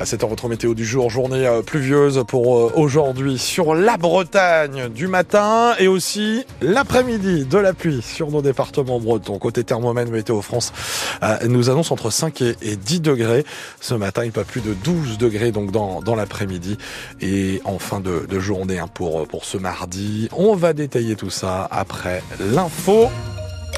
À 7h, votre météo du jour, journée euh, pluvieuse pour euh, aujourd'hui sur la Bretagne du matin et aussi l'après-midi de la pluie sur nos départements bretons. Côté thermomètre, Météo France euh, nous annonce entre 5 et 10 degrés. Ce matin, il pas plus de 12 degrés donc dans, l'après-midi et en fin de, journée hein, pour ce mardi. On va détailler tout ça après l'info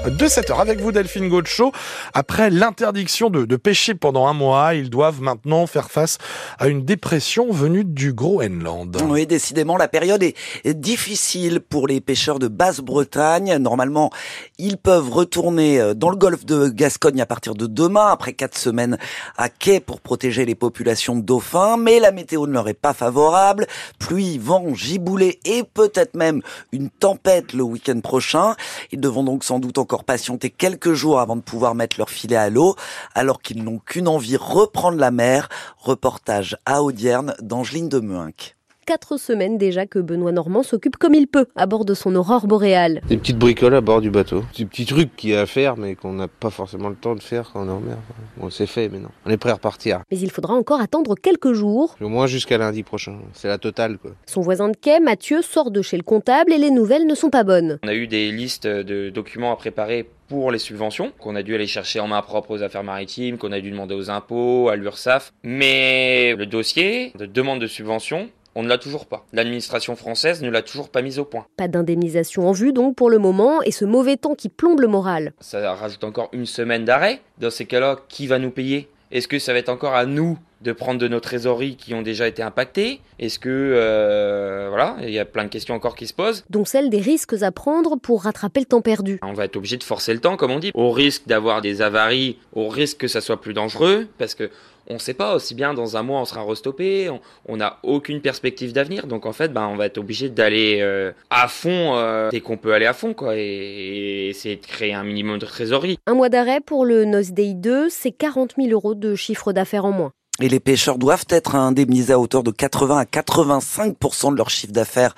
de 7 heures avec vous Delphine Gaucho. Après l'interdiction de, de, pêcher pendant un mois, ils doivent maintenant faire face à une dépression venue du Groenland. Oui, décidément, la période est difficile pour les pêcheurs de Basse-Bretagne. Normalement, ils peuvent retourner euh, dans le golfe de Gascogne à partir de demain, après quatre semaines à quai pour protéger les populations de dauphins. Mais la météo ne leur est pas favorable. Pluie, vent, giboulée et peut-être même une tempête le week-end prochain. Ils devront donc sans doute encore patienter quelques jours avant de pouvoir mettre leur filet à l'eau, alors qu'ils n'ont qu'une envie, reprendre la mer. Reportage à Audierne d'Angeline de Meuinck quatre semaines déjà que Benoît Normand s'occupe comme il peut à bord de son aurore boréale. Des petites bricoles à bord du bateau. Des petits trucs qu'il y a à faire mais qu'on n'a pas forcément le temps de faire quand on est en mer. Bon, c'est fait maintenant. On est prêt à repartir. Mais il faudra encore attendre quelques jours. Au moins jusqu'à lundi prochain. C'est la totale quoi. Son voisin de quai, Mathieu, sort de chez le comptable et les nouvelles ne sont pas bonnes. On a eu des listes de documents à préparer pour les subventions qu'on a dû aller chercher en main propre aux affaires maritimes, qu'on a dû demander aux impôts, à l'URSSAF. Mais le dossier de demande de subvention on ne l'a toujours pas. L'administration française ne l'a toujours pas mise au point. Pas d'indemnisation en vue donc pour le moment et ce mauvais temps qui plombe le moral. Ça rajoute encore une semaine d'arrêt. Dans ces cas-là, qui va nous payer? Est-ce que ça va être encore à nous de prendre de nos trésoreries qui ont déjà été impactées Est-ce que euh, voilà, il y a plein de questions encore qui se posent. Donc celle des risques à prendre pour rattraper le temps perdu. On va être obligé de forcer le temps, comme on dit, au risque d'avoir des avaries, au risque que ça soit plus dangereux, parce que on ne sait pas, aussi bien dans un mois on sera restoppé, on n'a aucune perspective d'avenir, donc en fait ben, on va être obligé d'aller euh, à fond euh, dès qu'on peut aller à fond quoi, et, et, essayer de créer un minimum de trésorerie. Un mois d'arrêt pour le Nose Day 2, c'est 40 000 euros de chiffre d'affaires en moins. Et les pêcheurs doivent être indemnisés à hauteur de 80 à 85% de leur chiffre d'affaires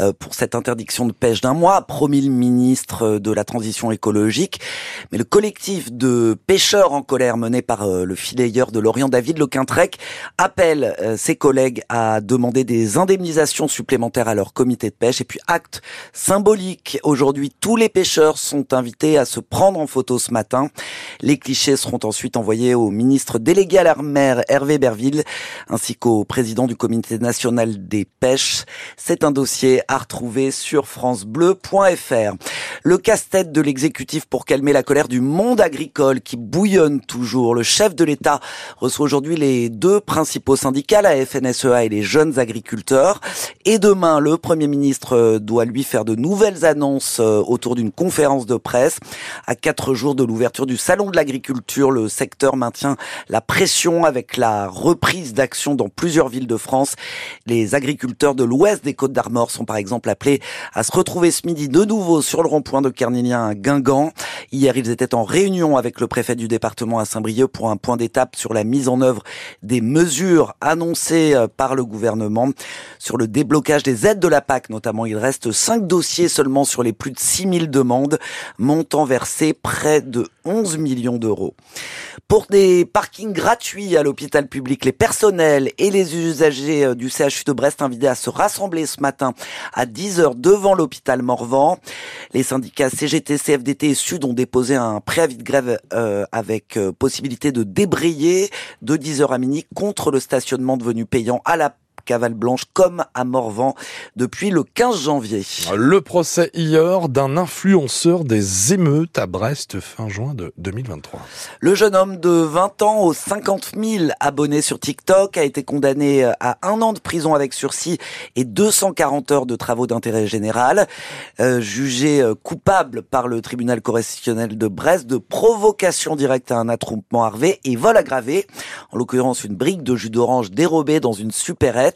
euh, pour cette interdiction de pêche d'un mois, promis le ministre de la Transition écologique. Mais le collectif de pêcheurs en colère mené par euh, le filayeur de Lorient, David Lequintrec, appelle euh, ses collègues à demander des indemnisations supplémentaires à leur comité de pêche. Et puis acte symbolique, aujourd'hui tous les pêcheurs sont invités à se prendre en photo ce matin. Les clichés seront ensuite envoyés au ministre délégué à la mer, Berville, ainsi qu'au président du comité national des pêches. C'est un dossier à retrouver sur francebleu.fr. Le casse-tête de l'exécutif pour calmer la colère du monde agricole qui bouillonne toujours. Le chef de l'État reçoit aujourd'hui les deux principaux syndicats, la FNSEA et les jeunes agriculteurs. Et demain, le Premier ministre doit lui faire de nouvelles annonces autour d'une conférence de presse. À quatre jours de l'ouverture du Salon de l'agriculture, le secteur maintient la pression avec la reprise d'action dans plusieurs villes de France. Les agriculteurs de l'ouest des Côtes d'Armor sont par exemple appelés à se retrouver ce midi de nouveau sur le rond-point de Kernilien à Guingamp. Hier, ils étaient en réunion avec le préfet du département à Saint-Brieuc pour un point d'étape sur la mise en œuvre des mesures annoncées euh, par le gouvernement. Sur le déblocage des aides de la PAC notamment, il reste cinq dossiers seulement sur les plus de 6000 demandes, montant versé près de 11 millions d'euros. Pour des parkings gratuits à l'hôpital public, les personnels et les usagers euh, du CHU de Brest invités à se rassembler ce matin à 10h devant l'hôpital Morvan. Les syndicats CGT, CFDT et Sud ont déposé un préavis de grève euh, avec euh, possibilité de débrayer de 10h à minuit contre le stationnement devenu payant à la Cavale Blanche comme à Morvan depuis le 15 janvier. Le procès hier d'un influenceur des émeutes à Brest fin juin de 2023. Le jeune homme de 20 ans aux 50 000 abonnés sur TikTok a été condamné à un an de prison avec sursis et 240 heures de travaux d'intérêt général. Euh, jugé coupable par le tribunal correctionnel de Brest de provocation directe à un attroupement armé et vol aggravé. En l'occurrence, une brique de jus d'orange dérobée dans une supérette.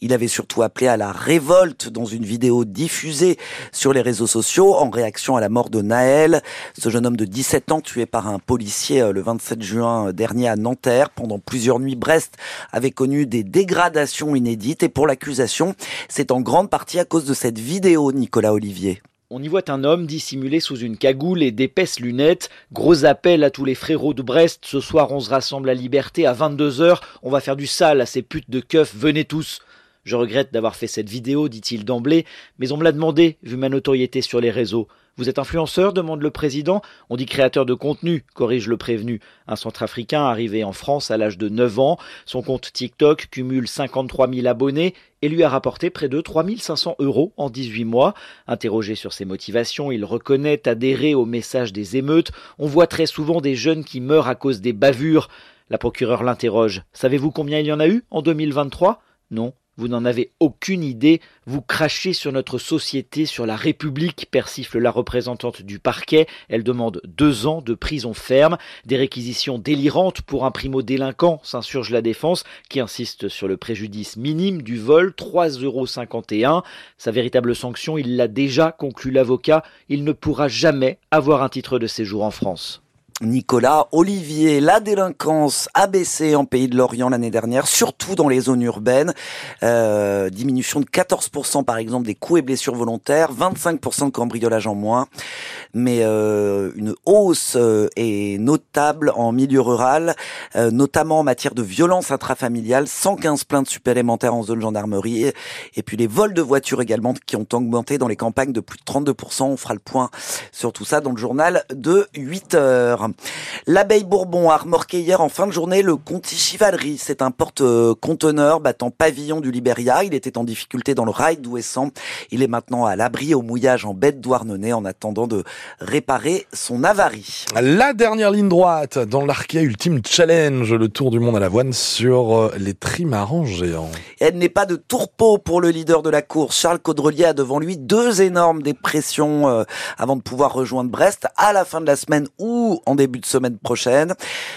Il avait surtout appelé à la révolte dans une vidéo diffusée sur les réseaux sociaux en réaction à la mort de Naël, ce jeune homme de 17 ans tué par un policier le 27 juin dernier à Nanterre. Pendant plusieurs nuits, Brest avait connu des dégradations inédites et pour l'accusation, c'est en grande partie à cause de cette vidéo, Nicolas Olivier. On y voit un homme dissimulé sous une cagoule et d'épaisses lunettes. Gros appel à tous les frérots de Brest. Ce soir, on se rassemble à Liberté à 22h. On va faire du sale à ces putes de keufs. Venez tous. Je regrette d'avoir fait cette vidéo, dit-il d'emblée, mais on me l'a demandé, vu ma notoriété sur les réseaux. Vous êtes influenceur demande le président. On dit créateur de contenu, corrige le prévenu. Un centrafricain arrivé en France à l'âge de 9 ans. Son compte TikTok cumule 53 000 abonnés et lui a rapporté près de 3 500 euros en 18 mois. Interrogé sur ses motivations, il reconnaît adhérer au message des émeutes. On voit très souvent des jeunes qui meurent à cause des bavures. La procureure l'interroge. Savez-vous combien il y en a eu en 2023 Non. Vous n'en avez aucune idée, vous crachez sur notre société, sur la République, persifle la représentante du parquet. Elle demande deux ans de prison ferme, des réquisitions délirantes pour un primo-délinquant, s'insurge la défense, qui insiste sur le préjudice minime du vol, 3,51 euros. Sa véritable sanction, il l'a déjà conclu l'avocat, il ne pourra jamais avoir un titre de séjour en France. Nicolas Olivier, la délinquance a baissé en pays de l'Orient l'année dernière, surtout dans les zones urbaines. Euh, diminution de 14% par exemple des coups et blessures volontaires, 25% de cambriolage en moins. Mais euh, une hausse euh, est notable en milieu rural, notamment en matière de violence intrafamiliale, 115 plaintes supplémentaires en zone gendarmerie. Et puis les vols de voitures également qui ont augmenté dans les campagnes de plus de 32%. On fera le point sur tout ça dans le journal de 8 heures. L'abeille Bourbon a remorqué hier en fin de journée le Conti Chivalerie. C'est un porte-conteneur battant pavillon du Liberia. Il était en difficulté dans le rail d'Ouessant. Il est maintenant à l'abri au mouillage en de Douarnenez en attendant de réparer son avarie. La dernière ligne droite dans l'Arkea Ultimate Challenge, le tour du monde à l'avoine sur euh, les trimarans géants. Elle n'est pas de tourpeau pour le leader de la course. Charles Caudrelier a devant lui deux énormes dépressions euh, avant de pouvoir rejoindre Brest à la fin de la semaine ou en début de semaine prochaine.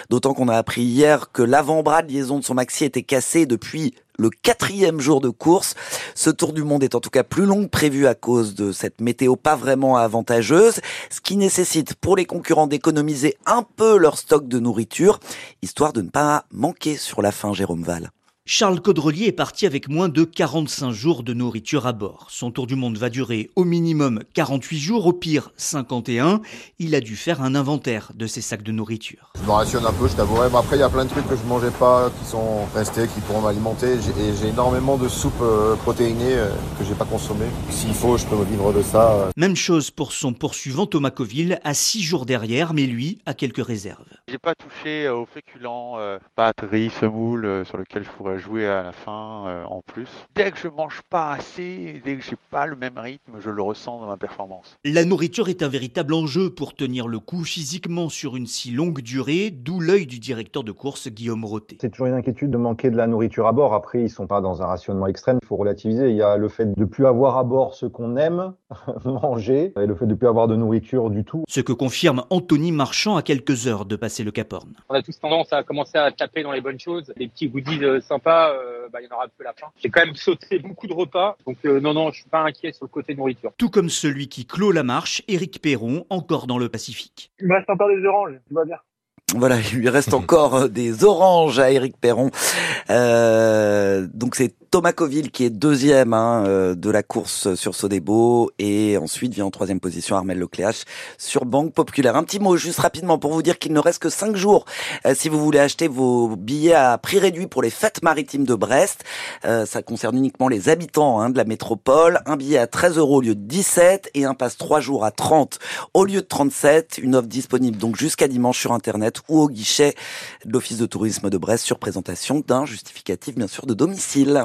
D'autant qu'on a appris hier que l'avant-bras de liaison de son maxi était cassé depuis le quatrième jour de course. Ce tour du monde est en tout cas plus long que prévu à cause de cette météo pas vraiment avantageuse, ce qui nécessite pour les concurrents d'économiser un peu leur stock de nourriture, histoire de ne pas manquer sur la fin, Jérôme Val. Charles Caudrelier est parti avec moins de 45 jours de nourriture à bord. Son tour du monde va durer au minimum 48 jours, au pire 51. Il a dû faire un inventaire de ses sacs de nourriture. Je me rationne un peu, je t'avouerai. Mais après, il y a plein de trucs que je mangeais pas, qui sont restés, qui pourront m'alimenter. Et j'ai énormément de soupes euh, protéinées euh, que j'ai pas consommées. S'il faut, je peux me vivre de ça. Euh. Même chose pour son poursuivant Thomas Coville, à 6 jours derrière, mais lui a quelques réserves. J'ai pas touché aux féculents, pâtes, riz, semoule, sur lesquels je pourrais jouer à la fin euh, en plus. Dès que je mange pas assez, dès que j'ai pas le même rythme, je le ressens dans ma performance. La nourriture est un véritable enjeu pour tenir le coup physiquement sur une si longue durée, d'où l'œil du directeur de course Guillaume Roté. C'est toujours une inquiétude de manquer de la nourriture à bord. Après, ils sont pas dans un rationnement extrême, il faut relativiser. Il y a le fait de plus avoir à bord ce qu'on aime manger et le fait de plus avoir de nourriture du tout. Ce que confirme Anthony Marchand à quelques heures de passer le Cap Horn. On a tous tendance à commencer à taper dans les bonnes choses, des petits goodies euh, sympas euh, bah, il y en aura peu la fin. J'ai quand même sauté beaucoup de repas, donc euh, non, non, je suis pas inquiet sur le côté nourriture. Tout comme celui qui clôt la marche, Éric Perron, encore dans le Pacifique. Il me reste encore des oranges, tu vas bien. Voilà, il lui reste encore des oranges à Éric Perron. Euh, donc c'est Thomas Coville qui est deuxième hein, euh, de la course sur Sodebo et ensuite vient en troisième position Armel Lecléache sur Banque Populaire. Un petit mot juste rapidement pour vous dire qu'il ne reste que cinq jours euh, si vous voulez acheter vos billets à prix réduit pour les fêtes maritimes de Brest. Euh, ça concerne uniquement les habitants hein, de la métropole. Un billet à 13 euros au lieu de 17 et un passe trois jours à 30 au lieu de 37. Une offre disponible donc jusqu'à dimanche sur Internet ou au guichet de l'Office de tourisme de Brest sur présentation d'un justificatif bien sûr de domicile.